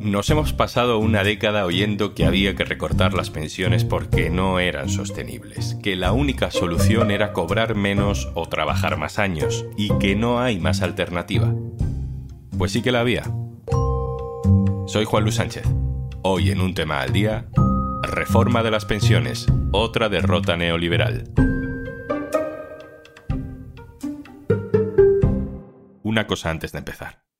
Nos hemos pasado una década oyendo que había que recortar las pensiones porque no eran sostenibles, que la única solución era cobrar menos o trabajar más años, y que no hay más alternativa. Pues sí que la había. Soy Juan Luis Sánchez. Hoy en un tema al día, reforma de las pensiones, otra derrota neoliberal. Una cosa antes de empezar.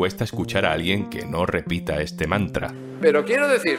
cuesta escuchar a alguien que no repita este mantra. Pero quiero decir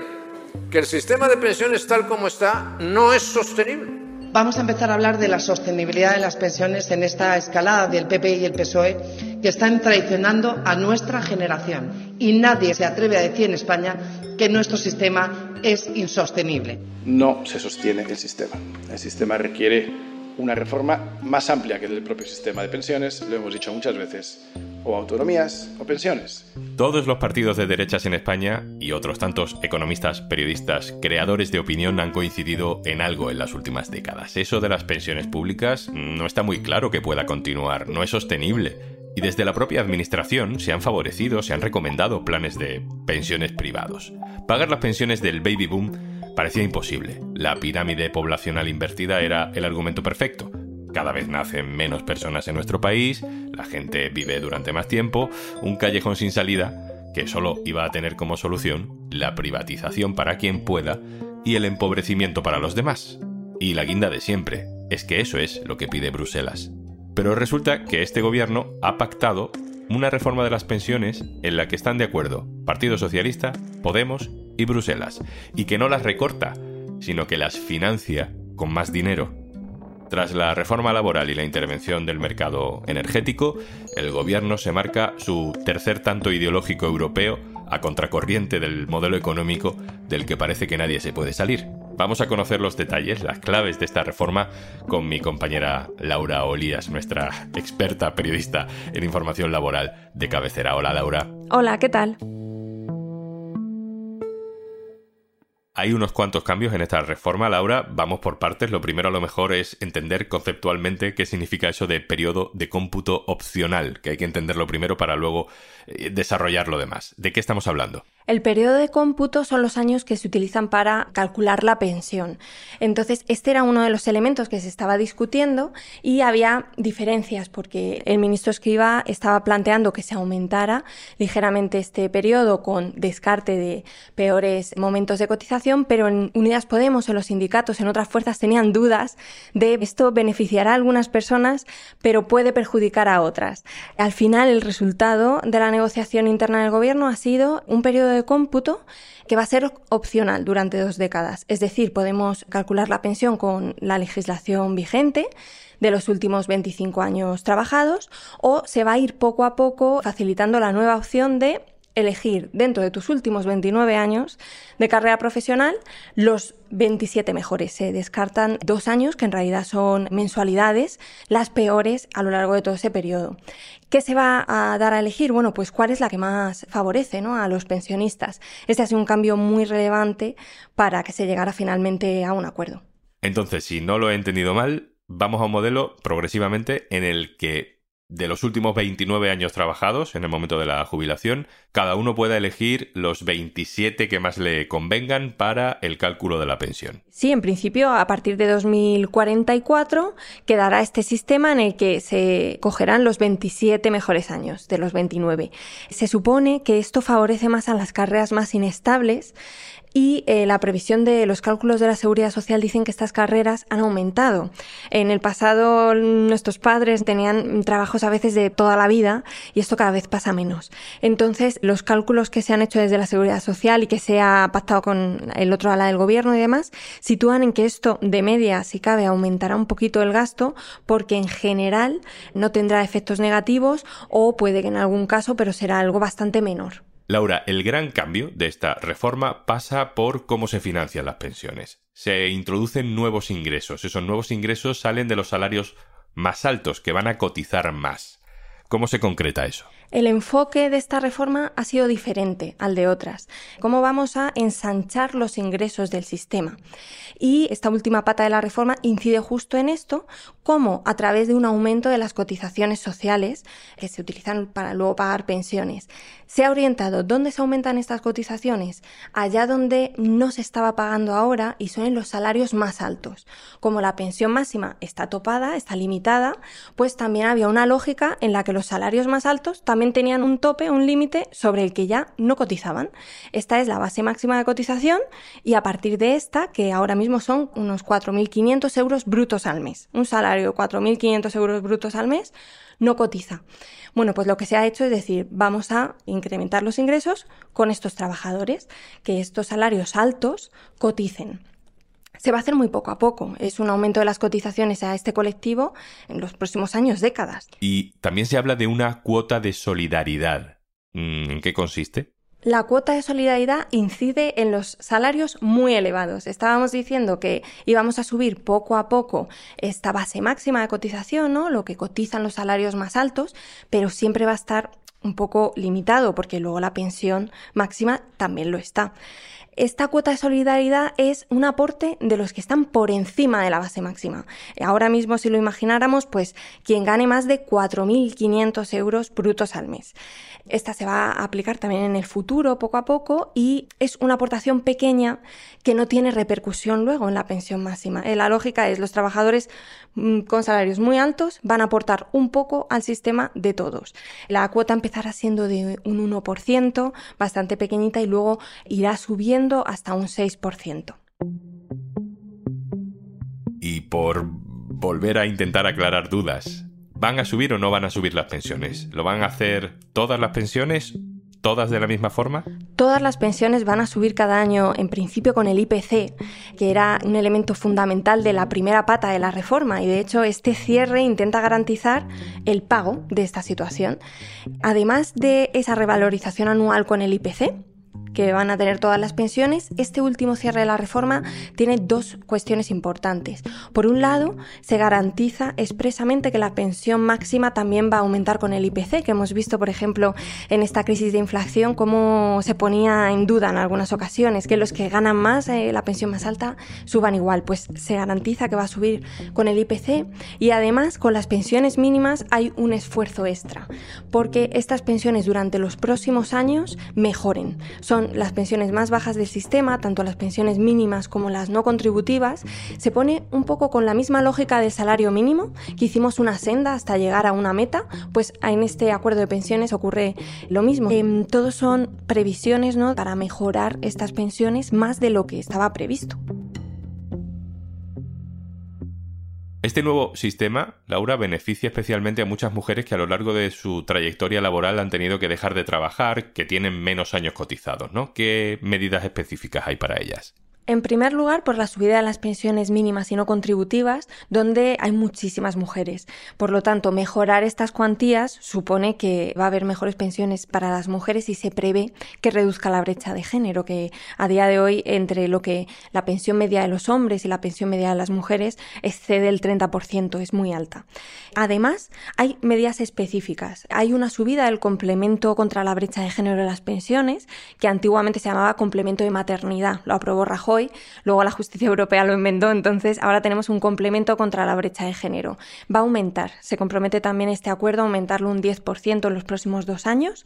que el sistema de pensiones tal como está no es sostenible. Vamos a empezar a hablar de la sostenibilidad de las pensiones en esta escalada del PP y el PSOE que están traicionando a nuestra generación. Y nadie se atreve a decir en España que nuestro sistema es insostenible. No se sostiene el sistema. El sistema requiere una reforma más amplia que el propio sistema de pensiones, lo hemos dicho muchas veces, o autonomías o pensiones. Todos los partidos de derechas en España y otros tantos economistas, periodistas, creadores de opinión han coincidido en algo en las últimas décadas. Eso de las pensiones públicas no está muy claro que pueda continuar, no es sostenible. Y desde la propia administración se han favorecido, se han recomendado planes de pensiones privados. Pagar las pensiones del baby boom parecía imposible. La pirámide poblacional invertida era el argumento perfecto. Cada vez nacen menos personas en nuestro país, la gente vive durante más tiempo, un callejón sin salida que solo iba a tener como solución la privatización para quien pueda y el empobrecimiento para los demás. Y la guinda de siempre, es que eso es lo que pide Bruselas. Pero resulta que este gobierno ha pactado una reforma de las pensiones en la que están de acuerdo Partido Socialista, Podemos y Bruselas, y que no las recorta, sino que las financia con más dinero. Tras la reforma laboral y la intervención del mercado energético, el gobierno se marca su tercer tanto ideológico europeo a contracorriente del modelo económico del que parece que nadie se puede salir. Vamos a conocer los detalles, las claves de esta reforma con mi compañera Laura Olías, nuestra experta periodista en información laboral de cabecera. Hola Laura. Hola, ¿qué tal? Hay unos cuantos cambios en esta reforma, Laura. Vamos por partes. Lo primero a lo mejor es entender conceptualmente qué significa eso de periodo de cómputo opcional, que hay que entenderlo primero para luego eh, desarrollar lo demás. ¿De qué estamos hablando? El periodo de cómputo son los años que se utilizan para calcular la pensión. Entonces, este era uno de los elementos que se estaba discutiendo y había diferencias porque el ministro Escriba estaba planteando que se aumentara ligeramente este periodo con descarte de peores momentos de cotización, pero en Unidas Podemos, en los sindicatos, en otras fuerzas tenían dudas de esto beneficiará a algunas personas, pero puede perjudicar a otras. Al final, el resultado de la negociación interna del gobierno ha sido un periodo de cómputo que va a ser opcional durante dos décadas. Es decir, podemos calcular la pensión con la legislación vigente de los últimos 25 años trabajados o se va a ir poco a poco facilitando la nueva opción de elegir dentro de tus últimos 29 años de carrera profesional los 27 mejores. Se descartan dos años, que en realidad son mensualidades, las peores a lo largo de todo ese periodo. ¿Qué se va a dar a elegir? Bueno, pues cuál es la que más favorece ¿no? a los pensionistas. Este ha sido un cambio muy relevante para que se llegara finalmente a un acuerdo. Entonces, si no lo he entendido mal, vamos a un modelo progresivamente en el que de los últimos 29 años trabajados en el momento de la jubilación, cada uno pueda elegir los 27 que más le convengan para el cálculo de la pensión. Sí, en principio, a partir de 2044 quedará este sistema en el que se cogerán los 27 mejores años de los 29. Se supone que esto favorece más a las carreras más inestables y eh, la previsión de los cálculos de la seguridad social dicen que estas carreras han aumentado. En el pasado nuestros padres tenían trabajos a veces de toda la vida y esto cada vez pasa menos. Entonces los cálculos que se han hecho desde la seguridad social y que se ha pactado con el otro ala del gobierno y demás sitúan en que esto de media, si cabe, aumentará un poquito el gasto porque en general no tendrá efectos negativos o puede que en algún caso, pero será algo bastante menor. Laura, el gran cambio de esta reforma pasa por cómo se financian las pensiones. Se introducen nuevos ingresos. Esos nuevos ingresos salen de los salarios más altos, que van a cotizar más. ¿Cómo se concreta eso? El enfoque de esta reforma ha sido diferente al de otras. ¿Cómo vamos a ensanchar los ingresos del sistema? Y esta última pata de la reforma incide justo en esto, cómo a través de un aumento de las cotizaciones sociales que se utilizan para luego pagar pensiones, se ha orientado dónde se aumentan estas cotizaciones, allá donde no se estaba pagando ahora y son en los salarios más altos. Como la pensión máxima está topada, está limitada, pues también había una lógica en la que los salarios más altos también tenían un tope, un límite sobre el que ya no cotizaban. Esta es la base máxima de cotización y a partir de esta, que ahora mismo son unos 4.500 euros brutos al mes, un salario de 4.500 euros brutos al mes, no cotiza. Bueno, pues lo que se ha hecho es decir, vamos a incrementar los ingresos con estos trabajadores, que estos salarios altos coticen se va a hacer muy poco a poco. Es un aumento de las cotizaciones a este colectivo en los próximos años, décadas. Y también se habla de una cuota de solidaridad. Mm, ¿En qué consiste? La cuota de solidaridad incide en los salarios muy elevados. Estábamos diciendo que íbamos a subir poco a poco esta base máxima de cotización, ¿no? Lo que cotizan los salarios más altos, pero siempre va a estar un poco limitado porque luego la pensión máxima también lo está. Esta cuota de solidaridad es un aporte de los que están por encima de la base máxima. Ahora mismo, si lo imagináramos, pues quien gane más de 4.500 euros brutos al mes. Esta se va a aplicar también en el futuro, poco a poco, y es una aportación pequeña que no tiene repercusión luego en la pensión máxima. Eh, la lógica es los trabajadores mm, con salarios muy altos van a aportar un poco al sistema de todos. La cuota empezará siendo de un 1%, bastante pequeñita, y luego irá subiendo hasta un 6%. Y por volver a intentar aclarar dudas, ¿Van a subir o no van a subir las pensiones? ¿Lo van a hacer todas las pensiones? ¿Todas de la misma forma? Todas las pensiones van a subir cada año, en principio con el IPC, que era un elemento fundamental de la primera pata de la reforma, y de hecho este cierre intenta garantizar el pago de esta situación. Además de esa revalorización anual con el IPC, que van a tener todas las pensiones, este último cierre de la reforma tiene dos cuestiones importantes. Por un lado, se garantiza expresamente que la pensión máxima también va a aumentar con el IPC, que hemos visto, por ejemplo, en esta crisis de inflación, cómo se ponía en duda en algunas ocasiones que los que ganan más, eh, la pensión más alta, suban igual. Pues se garantiza que va a subir con el IPC y además con las pensiones mínimas hay un esfuerzo extra, porque estas pensiones durante los próximos años mejoren. Son las pensiones más bajas del sistema, tanto las pensiones mínimas como las no contributivas, se pone un poco con la misma lógica del salario mínimo, que hicimos una senda hasta llegar a una meta, pues en este acuerdo de pensiones ocurre lo mismo. Eh, todos son previsiones ¿no? para mejorar estas pensiones más de lo que estaba previsto. Este nuevo sistema, Laura, beneficia especialmente a muchas mujeres que a lo largo de su trayectoria laboral han tenido que dejar de trabajar, que tienen menos años cotizados, ¿no? ¿Qué medidas específicas hay para ellas? En primer lugar, por la subida de las pensiones mínimas y no contributivas, donde hay muchísimas mujeres. Por lo tanto, mejorar estas cuantías supone que va a haber mejores pensiones para las mujeres y se prevé que reduzca la brecha de género, que a día de hoy entre lo que la pensión media de los hombres y la pensión media de las mujeres excede el 30%, es muy alta. Además, hay medidas específicas. Hay una subida del complemento contra la brecha de género de las pensiones, que antiguamente se llamaba complemento de maternidad. Lo aprobó Rajoy hoy, luego la justicia europea lo inventó, entonces ahora tenemos un complemento contra la brecha de género. Va a aumentar, se compromete también este acuerdo a aumentarlo un 10% en los próximos dos años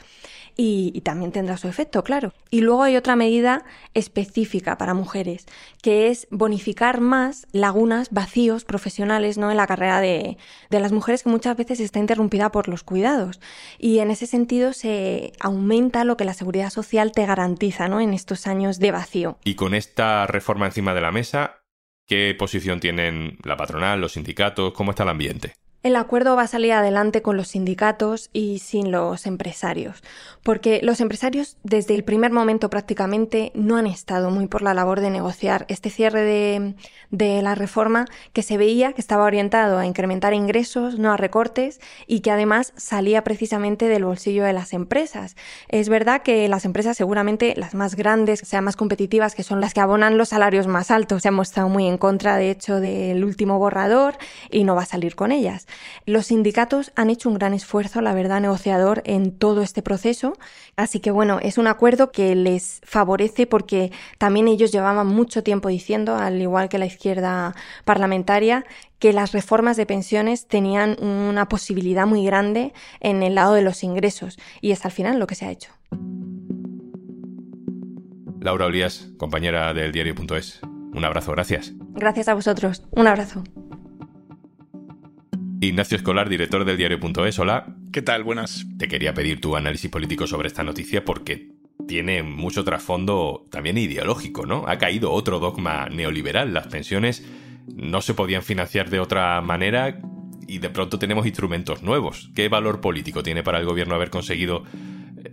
y, también tendrá su efecto, claro. Y luego hay otra medida específica para mujeres, que es bonificar más lagunas, vacíos profesionales ¿no? en la carrera de, de las mujeres que muchas veces está interrumpida por los cuidados. Y en ese sentido se aumenta lo que la seguridad social te garantiza ¿no? en estos años de vacío. Y con esta reforma encima de la mesa, ¿qué posición tienen la patronal, los sindicatos? ¿Cómo está el ambiente? El acuerdo va a salir adelante con los sindicatos y sin los empresarios, porque los empresarios desde el primer momento prácticamente no han estado muy por la labor de negociar este cierre de, de la reforma que se veía que estaba orientado a incrementar ingresos, no a recortes, y que además salía precisamente del bolsillo de las empresas. Es verdad que las empresas seguramente las más grandes, sean más competitivas, que son las que abonan los salarios más altos, se han mostrado muy en contra de hecho del último borrador y no va a salir con ellas. Los sindicatos han hecho un gran esfuerzo, la verdad, negociador en todo este proceso. Así que bueno, es un acuerdo que les favorece porque también ellos llevaban mucho tiempo diciendo, al igual que la izquierda parlamentaria, que las reformas de pensiones tenían una posibilidad muy grande en el lado de los ingresos. Y es al final lo que se ha hecho. Laura Olías, compañera del diario.es. Un abrazo, gracias. Gracias a vosotros. Un abrazo. Ignacio Escolar, director del diario.es, hola. ¿Qué tal? Buenas. Te quería pedir tu análisis político sobre esta noticia porque tiene mucho trasfondo también ideológico, ¿no? Ha caído otro dogma neoliberal. Las pensiones no se podían financiar de otra manera y de pronto tenemos instrumentos nuevos. ¿Qué valor político tiene para el gobierno haber conseguido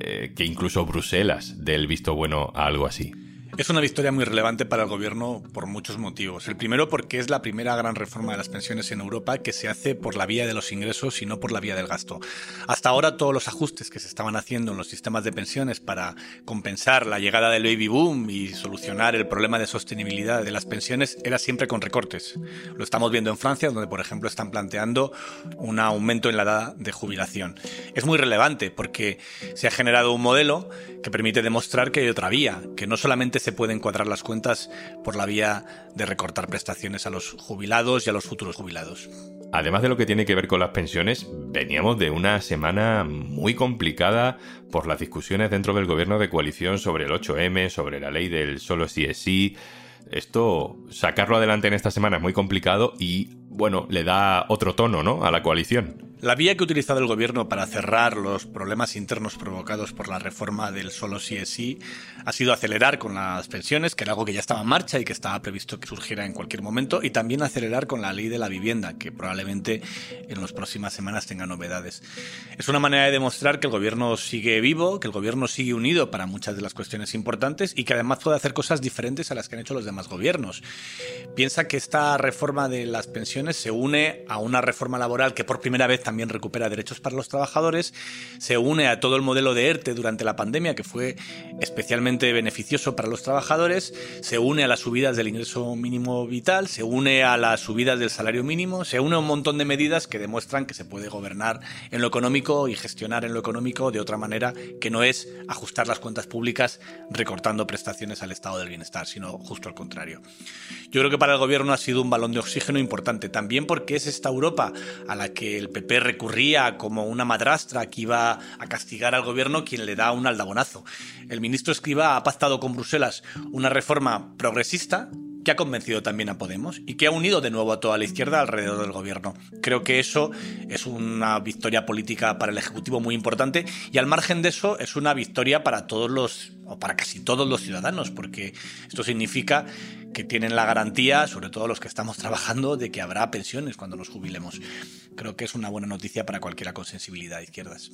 eh, que incluso Bruselas dé el visto bueno a algo así? Es una victoria muy relevante para el gobierno por muchos motivos. El primero porque es la primera gran reforma de las pensiones en Europa que se hace por la vía de los ingresos y no por la vía del gasto. Hasta ahora todos los ajustes que se estaban haciendo en los sistemas de pensiones para compensar la llegada del baby boom y solucionar el problema de sostenibilidad de las pensiones era siempre con recortes. Lo estamos viendo en Francia, donde por ejemplo están planteando un aumento en la edad de jubilación. Es muy relevante porque se ha generado un modelo que permite demostrar que hay otra vía, que no solamente se pueden cuadrar las cuentas por la vía de recortar prestaciones a los jubilados y a los futuros jubilados. Además de lo que tiene que ver con las pensiones, veníamos de una semana muy complicada por las discusiones dentro del gobierno de coalición sobre el 8M, sobre la ley del solo sí es sí. Esto, sacarlo adelante en esta semana es muy complicado y, bueno, le da otro tono, ¿no? A la coalición. La vía que ha utilizado el gobierno para cerrar los problemas internos provocados por la reforma del solo sí es sí ha sido acelerar con las pensiones, que era algo que ya estaba en marcha y que estaba previsto que surgiera en cualquier momento, y también acelerar con la ley de la vivienda, que probablemente en las próximas semanas tenga novedades. Es una manera de demostrar que el gobierno sigue vivo, que el gobierno sigue unido para muchas de las cuestiones importantes y que además puede hacer cosas diferentes a las que han hecho los demás gobiernos. Piensa que esta reforma de las pensiones se une a una reforma laboral que por primera vez también recupera derechos para los trabajadores, se une a todo el modelo de ERTE durante la pandemia, que fue especialmente beneficioso para los trabajadores, se une a las subidas del ingreso mínimo vital, se une a las subidas del salario mínimo, se une a un montón de medidas que demuestran que se puede gobernar en lo económico y gestionar en lo económico de otra manera que no es ajustar las cuentas públicas recortando prestaciones al estado del bienestar, sino justo al contrario. Yo creo que para el gobierno ha sido un balón de oxígeno importante, también porque es esta Europa a la que el PP recurría como una madrastra que iba a castigar al gobierno quien le da un aldabonazo. El ministro Escriba ha pactado con Bruselas una reforma progresista que ha convencido también a Podemos y que ha unido de nuevo a toda la izquierda alrededor del gobierno. Creo que eso es una victoria política para el Ejecutivo muy importante y al margen de eso es una victoria para todos los, o para casi todos los ciudadanos, porque esto significa que tienen la garantía, sobre todo los que estamos trabajando, de que habrá pensiones cuando nos jubilemos. Creo que es una buena noticia para cualquiera con sensibilidad de izquierdas.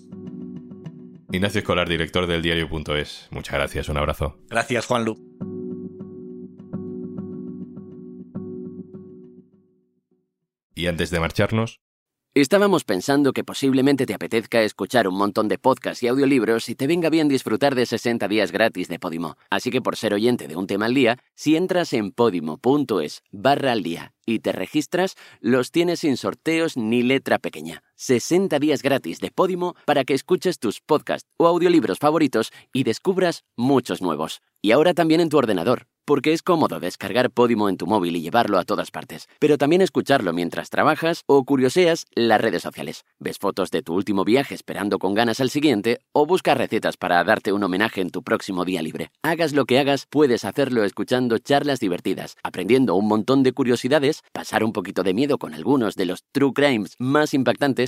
Ignacio Escolar, director del diario.es. Muchas gracias, un abrazo. Gracias, Juanlu. Y antes de marcharnos, Estábamos pensando que posiblemente te apetezca escuchar un montón de podcasts y audiolibros y te venga bien disfrutar de 60 días gratis de Podimo. Así que por ser oyente de un tema al día, si entras en podimo.es barra al día y te registras, los tienes sin sorteos ni letra pequeña. 60 días gratis de Podimo para que escuches tus podcasts o audiolibros favoritos y descubras muchos nuevos. Y ahora también en tu ordenador, porque es cómodo descargar Podimo en tu móvil y llevarlo a todas partes, pero también escucharlo mientras trabajas o curioseas las redes sociales. Ves fotos de tu último viaje esperando con ganas al siguiente o buscas recetas para darte un homenaje en tu próximo día libre. Hagas lo que hagas, puedes hacerlo escuchando charlas divertidas, aprendiendo un montón de curiosidades, pasar un poquito de miedo con algunos de los true crimes más impactantes